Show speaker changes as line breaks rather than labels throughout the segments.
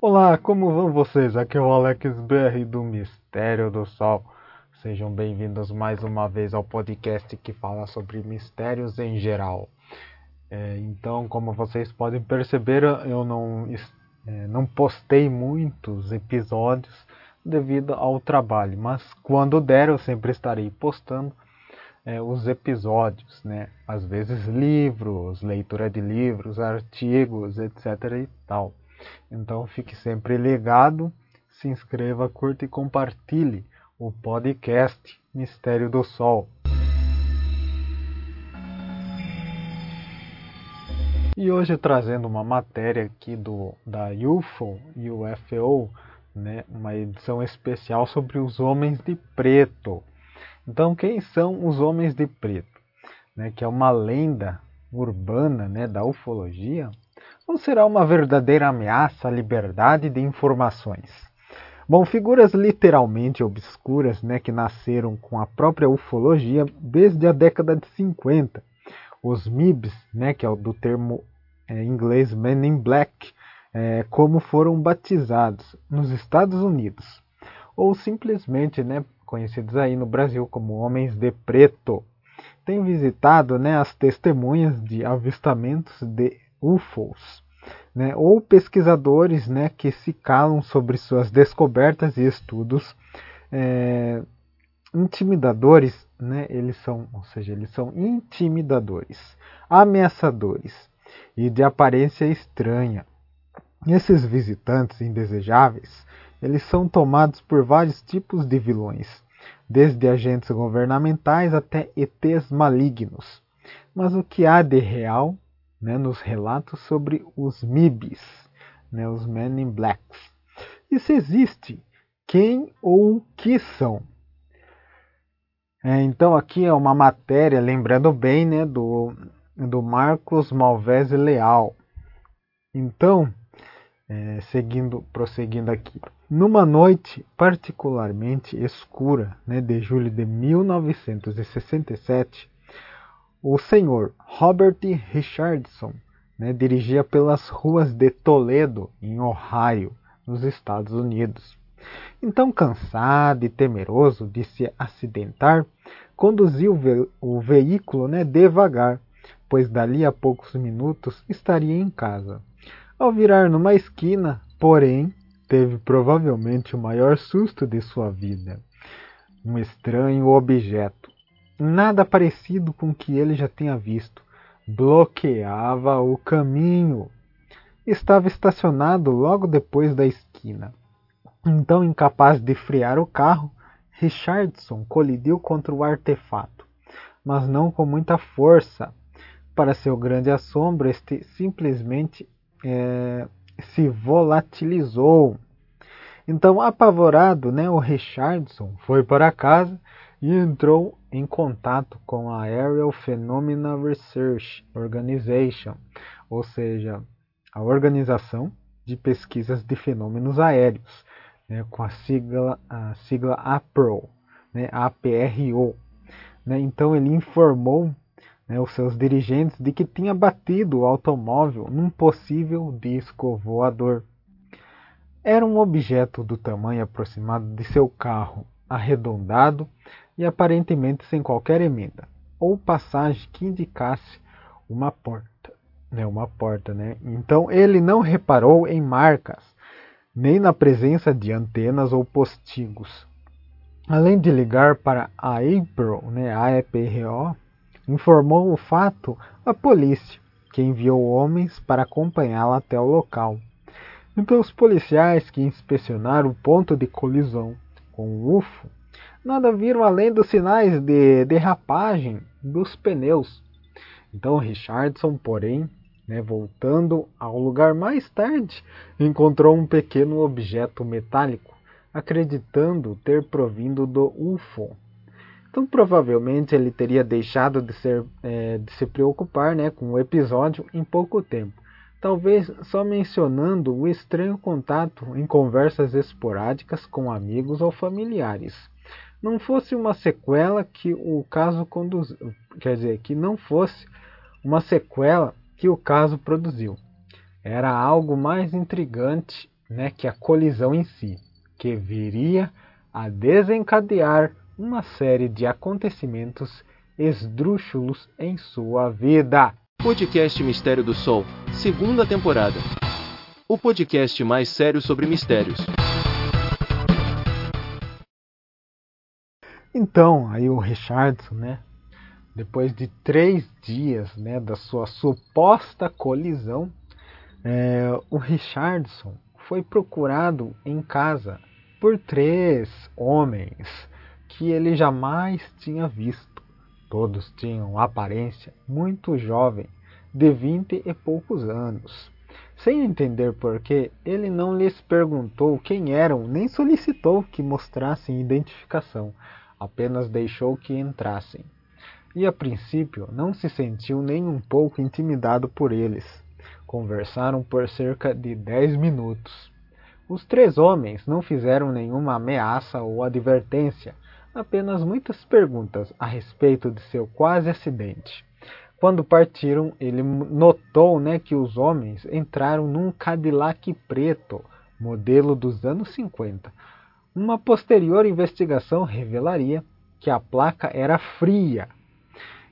Olá, como vão vocês? Aqui é o Alex BR do Mistério do Sol. Sejam bem-vindos mais uma vez ao podcast que fala sobre mistérios em geral. É, então, como vocês podem perceber, eu não, é, não postei muitos episódios devido ao trabalho, mas quando der eu sempre estarei postando é, os episódios, né? Às vezes livros, leitura de livros, artigos, etc. e tal. Então fique sempre ligado, se inscreva, curta e compartilhe o podcast Mistério do Sol. E hoje trazendo uma matéria aqui do da UFO, UFO, né, uma edição especial sobre os homens de preto. Então, quem são os homens de preto? Né, que é uma lenda urbana né, da ufologia ou será uma verdadeira ameaça à liberdade de informações? Bom, figuras literalmente obscuras, né, que nasceram com a própria ufologia desde a década de 50. Os MIBs, né, que é o do termo é, inglês Men in Black, é, como foram batizados nos Estados Unidos, ou simplesmente, né, conhecidos aí no Brasil como Homens de Preto, têm visitado, né, as testemunhas de avistamentos de UFOs, né, ou pesquisadores né, que se calam sobre suas descobertas e estudos é, intimidadores, né, eles são, ou seja, eles são intimidadores, ameaçadores e de aparência estranha. Esses visitantes indesejáveis, eles são tomados por vários tipos de vilões, desde agentes governamentais até ETs malignos. Mas o que há de real né, nos relatos sobre os MIBs, né, os Men in Blacks. Se existe, quem ou o que são? É, então aqui é uma matéria, lembrando bem, né, do, do Marcos Malvese Leal. Então, é, seguindo, prosseguindo aqui. Numa noite particularmente escura né, de julho de 1967, o senhor Robert Richardson né, dirigia pelas ruas de Toledo, em Ohio, nos Estados Unidos. Então, cansado e temeroso de se acidentar, conduziu o, ve o veículo né, devagar, pois dali a poucos minutos estaria em casa. Ao virar numa esquina, porém, teve provavelmente o maior susto de sua vida. Um estranho objeto, nada parecido com o que ele já tinha visto. Bloqueava o caminho. Estava estacionado logo depois da esquina. Então, incapaz de frear o carro, Richardson colidiu contra o artefato, mas não com muita força. Para seu grande assombro, este simplesmente é, se volatilizou. Então, apavorado, né, o Richardson foi para casa e entrou em contato com a Aerial Phenomena Research Organization, ou seja, a Organização de Pesquisas de Fenômenos Aéreos, né, com a sigla, a sigla APRO, né, APRO. Né, então ele informou né, os seus dirigentes de que tinha batido o automóvel num possível disco voador. Era um objeto do tamanho aproximado de seu carro, arredondado e aparentemente sem qualquer emenda ou passagem que indicasse uma porta, né, uma porta, né? Então ele não reparou em marcas, nem na presença de antenas ou postigos. Além de ligar para a APRO, né, AEPRO, informou o fato à polícia, que enviou homens para acompanhá-la até o local. Então os policiais que inspecionaram o ponto de colisão com o UFO nada viram além dos sinais de derrapagem dos pneus. Então Richardson, porém, né, voltando ao lugar mais tarde, encontrou um pequeno objeto metálico, acreditando ter provindo do UFO. Então provavelmente ele teria deixado de, ser, é, de se preocupar né, com o episódio em pouco tempo, talvez só mencionando o estranho contato em conversas esporádicas com amigos ou familiares não fosse uma sequela que o caso conduziu, quer dizer, que não fosse uma sequela que o caso produziu. Era algo mais intrigante né, que a colisão em si, que viria a desencadear uma série de acontecimentos esdrúxulos em sua vida.
Podcast Mistério do Sol, segunda temporada. O podcast mais sério sobre mistérios.
Então, aí o Richardson, né, depois de três dias né, da sua suposta colisão, é, o Richardson foi procurado em casa por três homens que ele jamais tinha visto. Todos tinham aparência muito jovem, de vinte e poucos anos. Sem entender por que, ele não lhes perguntou quem eram, nem solicitou que mostrassem identificação, apenas deixou que entrassem. E a princípio não se sentiu nem um pouco intimidado por eles. Conversaram por cerca de dez minutos. Os três homens não fizeram nenhuma ameaça ou advertência, apenas muitas perguntas a respeito de seu quase acidente. Quando partiram, ele notou né, que os homens entraram num Cadillac preto, modelo dos anos 50. Uma posterior investigação revelaria que a placa era fria.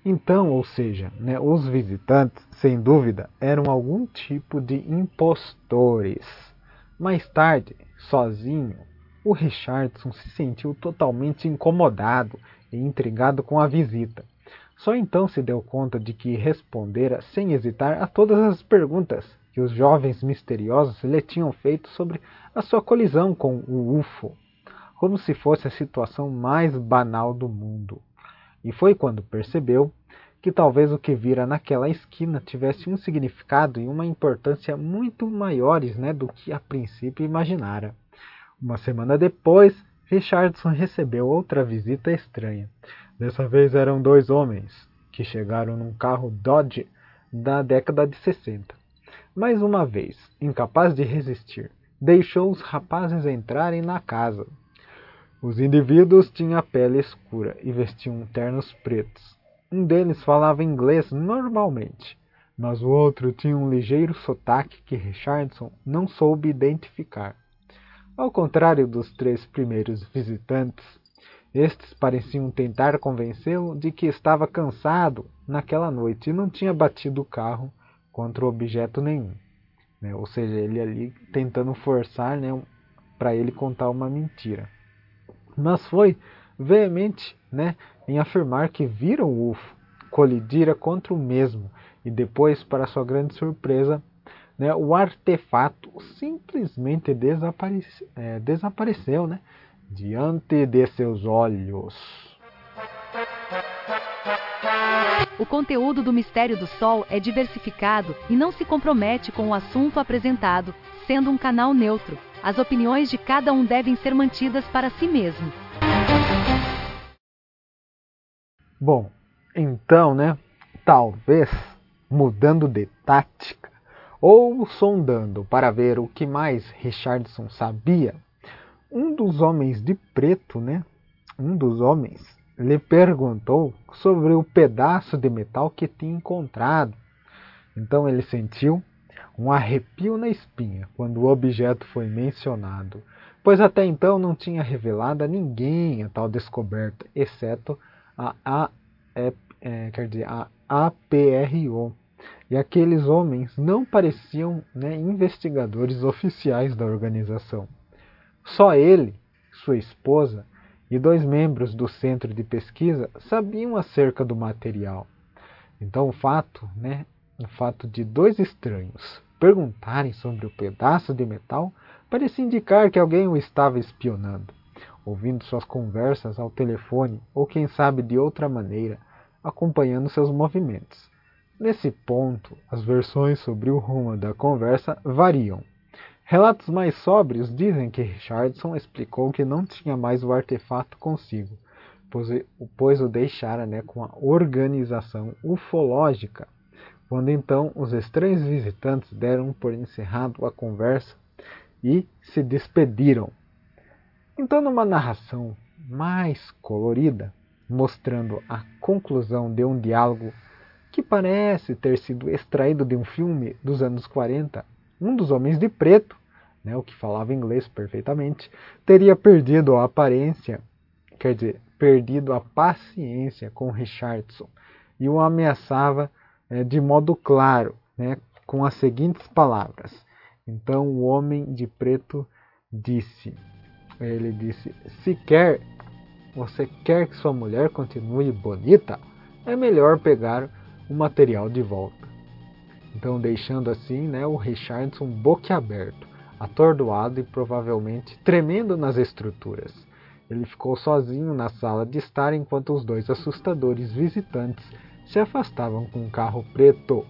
Então, ou seja, né, os visitantes, sem dúvida, eram algum tipo de impostores. Mais tarde, sozinho, o Richardson se sentiu totalmente incomodado e intrigado com a visita. Só então se deu conta de que respondera sem hesitar a todas as perguntas que os jovens misteriosos lhe tinham feito sobre a sua colisão com o UFO, como se fosse a situação mais banal do mundo. E foi quando percebeu que talvez o que vira naquela esquina tivesse um significado e uma importância muito maiores né, do que a princípio imaginara. Uma semana depois, Richardson recebeu outra visita estranha. Dessa vez eram dois homens que chegaram num carro Dodge da década de 60. Mais uma vez, incapaz de resistir, deixou os rapazes entrarem na casa. Os indivíduos tinham a pele escura e vestiam ternos pretos. Um deles falava inglês normalmente, mas o outro tinha um ligeiro sotaque que Richardson não soube identificar. Ao contrário dos três primeiros visitantes, estes pareciam tentar convencê-lo de que estava cansado naquela noite e não tinha batido o carro contra objeto nenhum. Né? Ou seja, ele ali tentando forçar né, para ele contar uma mentira. Mas foi veemente né, em afirmar que viram o UFO colidira contra o mesmo e depois, para sua grande surpresa, né, o artefato simplesmente desaparece, é, desapareceu né, diante de seus olhos.
O conteúdo do Mistério do Sol é diversificado e não se compromete com o assunto apresentado, sendo um canal neutro. As opiniões de cada um devem ser mantidas para si mesmo.
Bom, então, né, talvez mudando de tática ou sondando para ver o que mais Richardson sabia, um dos homens de preto, né, um dos homens, lhe perguntou sobre o pedaço de metal que tinha encontrado. Então ele sentiu um arrepio na espinha quando o objeto foi mencionado, pois até então não tinha revelado a ninguém a tal descoberta, exceto a, a, é, quer dizer, a APRO. E aqueles homens não pareciam né, investigadores oficiais da organização. Só ele, sua esposa e dois membros do centro de pesquisa sabiam acerca do material. Então o fato, né, o fato de dois estranhos perguntarem sobre o pedaço de metal parecia indicar que alguém o estava espionando, ouvindo suas conversas ao telefone ou quem sabe de outra maneira, acompanhando seus movimentos. Nesse ponto, as versões sobre o rumo da conversa variam. Relatos mais sóbrios dizem que Richardson explicou que não tinha mais o artefato consigo, pois, o deixara né, com a organização ufológica. Quando então os estranhos visitantes deram por encerrado a conversa e se despediram. Então, numa narração mais colorida, mostrando a conclusão de um diálogo que parece ter sido extraído de um filme dos anos 40. Um dos homens de preto né, o que falava inglês perfeitamente, teria perdido a aparência, quer dizer, perdido a paciência com Richardson e o ameaçava é, de modo claro, né, com as seguintes palavras. Então o homem de preto disse, ele disse, se quer, você quer que sua mulher continue bonita, é melhor pegar o material de volta. Então deixando assim, né, o Richardson boquiaberto atordoado e provavelmente tremendo nas estruturas. Ele ficou sozinho na sala de estar enquanto os dois assustadores visitantes se afastavam com um carro preto.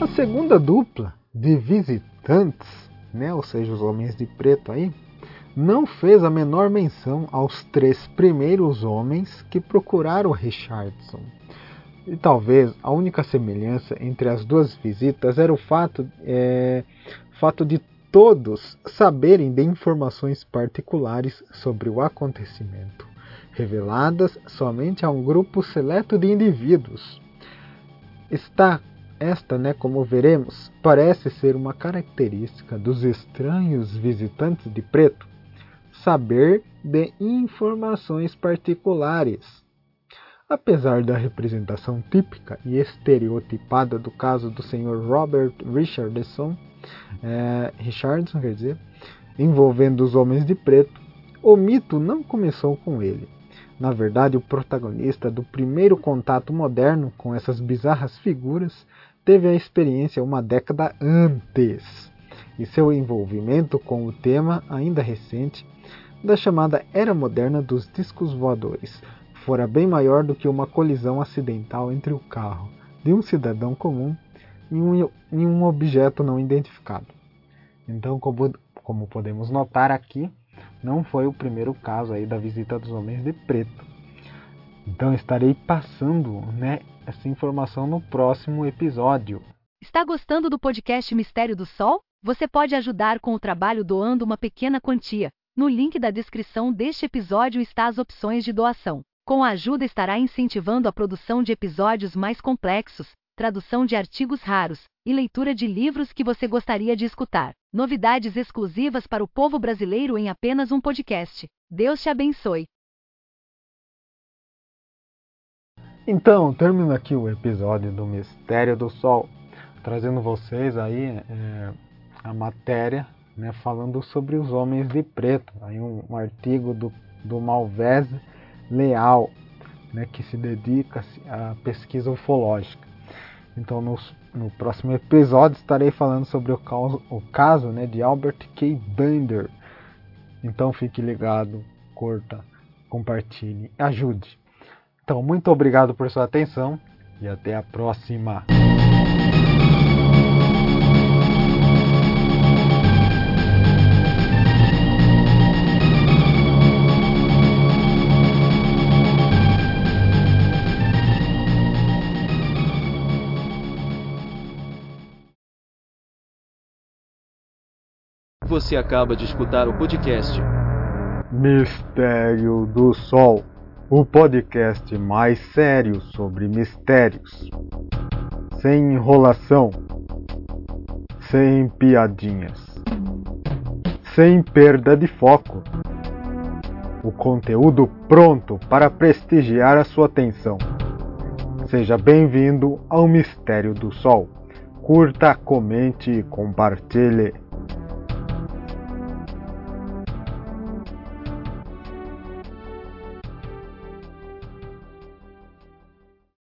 A segunda dupla de visitantes, né, ou seja, os homens de preto aí, não fez a menor menção aos três primeiros homens que procuraram Richardson. E talvez a única semelhança entre as duas visitas era o fato, é, fato de todos saberem de informações particulares sobre o acontecimento, reveladas somente a um grupo seleto de indivíduos. Está esta, né, como veremos, parece ser uma característica dos estranhos visitantes de preto, saber de informações particulares. Apesar da representação típica e estereotipada do caso do Sr. Robert Richardson, é, Richardson, quer dizer, envolvendo os homens de preto, o mito não começou com ele. Na verdade, o protagonista do primeiro contato moderno com essas bizarras figuras teve a experiência uma década antes, e seu envolvimento com o tema, ainda recente, da chamada Era Moderna dos Discos Voadores fora bem maior do que uma colisão acidental entre o carro de um cidadão comum e um, objeto não identificado. Então, como, como podemos notar aqui, não foi o primeiro caso aí da visita dos homens de preto. Então estarei passando né, essa informação no próximo episódio.
Está gostando do podcast Mistério do Sol? Você pode ajudar com o trabalho doando uma pequena quantia. No link da descrição deste episódio está as opções de doação. Com a ajuda estará incentivando a produção de episódios mais complexos, tradução de artigos raros e leitura de livros que você gostaria de escutar. Novidades exclusivas para o povo brasileiro em apenas um podcast. Deus te abençoe.
Então, termina aqui o episódio do Mistério do Sol, trazendo vocês aí é, a matéria né, falando sobre os homens de preto. Aí um, um artigo do, do Malvese Leal, né, que se dedica à pesquisa ufológica. Então, no, próximo episódio, estarei falando sobre o caso, o caso né, de Albert K. Bender. Então, fique ligado, curta, compartilhe, ajude. Então, muito obrigado por sua atenção e até a próxima.
Você acaba de escutar o podcast
Mistério do Sol o podcast mais sério sobre mistérios. Sem enrolação, sem piadinhas, sem perda de foco. O conteúdo pronto para prestigiar a sua atenção. Seja bem-vindo ao Mistério do Sol. Curta, comente e compartilhe.